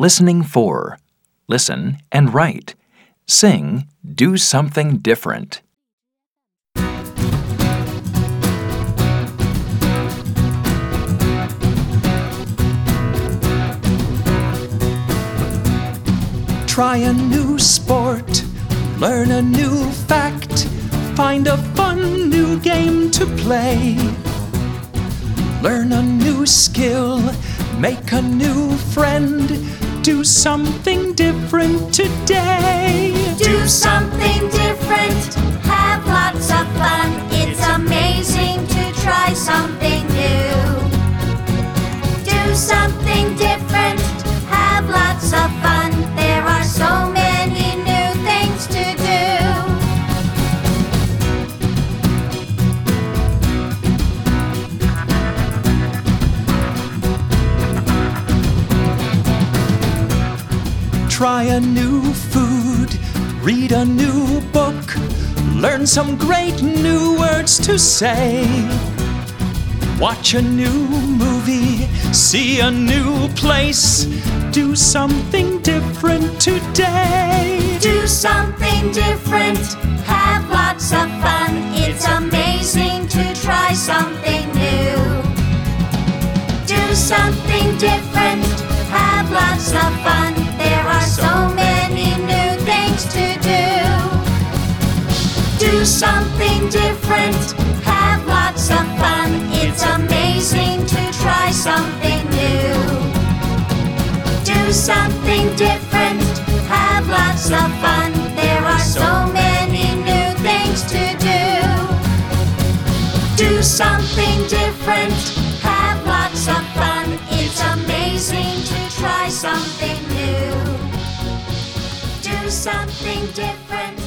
Listening 4. Listen and write. Sing, do something different. Try a new sport, learn a new fact, find a fun new game to play. Learn a new skill, make a new friend, do something different today. Do something different, have lots of fun. It's amazing to try something new. Do something Try a new food, read a new book, learn some great new words to say. Watch a new movie, see a new place, do something different today. Do something different, have lots of fun. It's amazing to try something new. Do something different, have lots of Do something different, have lots of fun. It's amazing to try something new. Do something different, have lots of fun. There are so many new things to do. Do something different, have lots of fun. It's amazing to try something new. Do something different,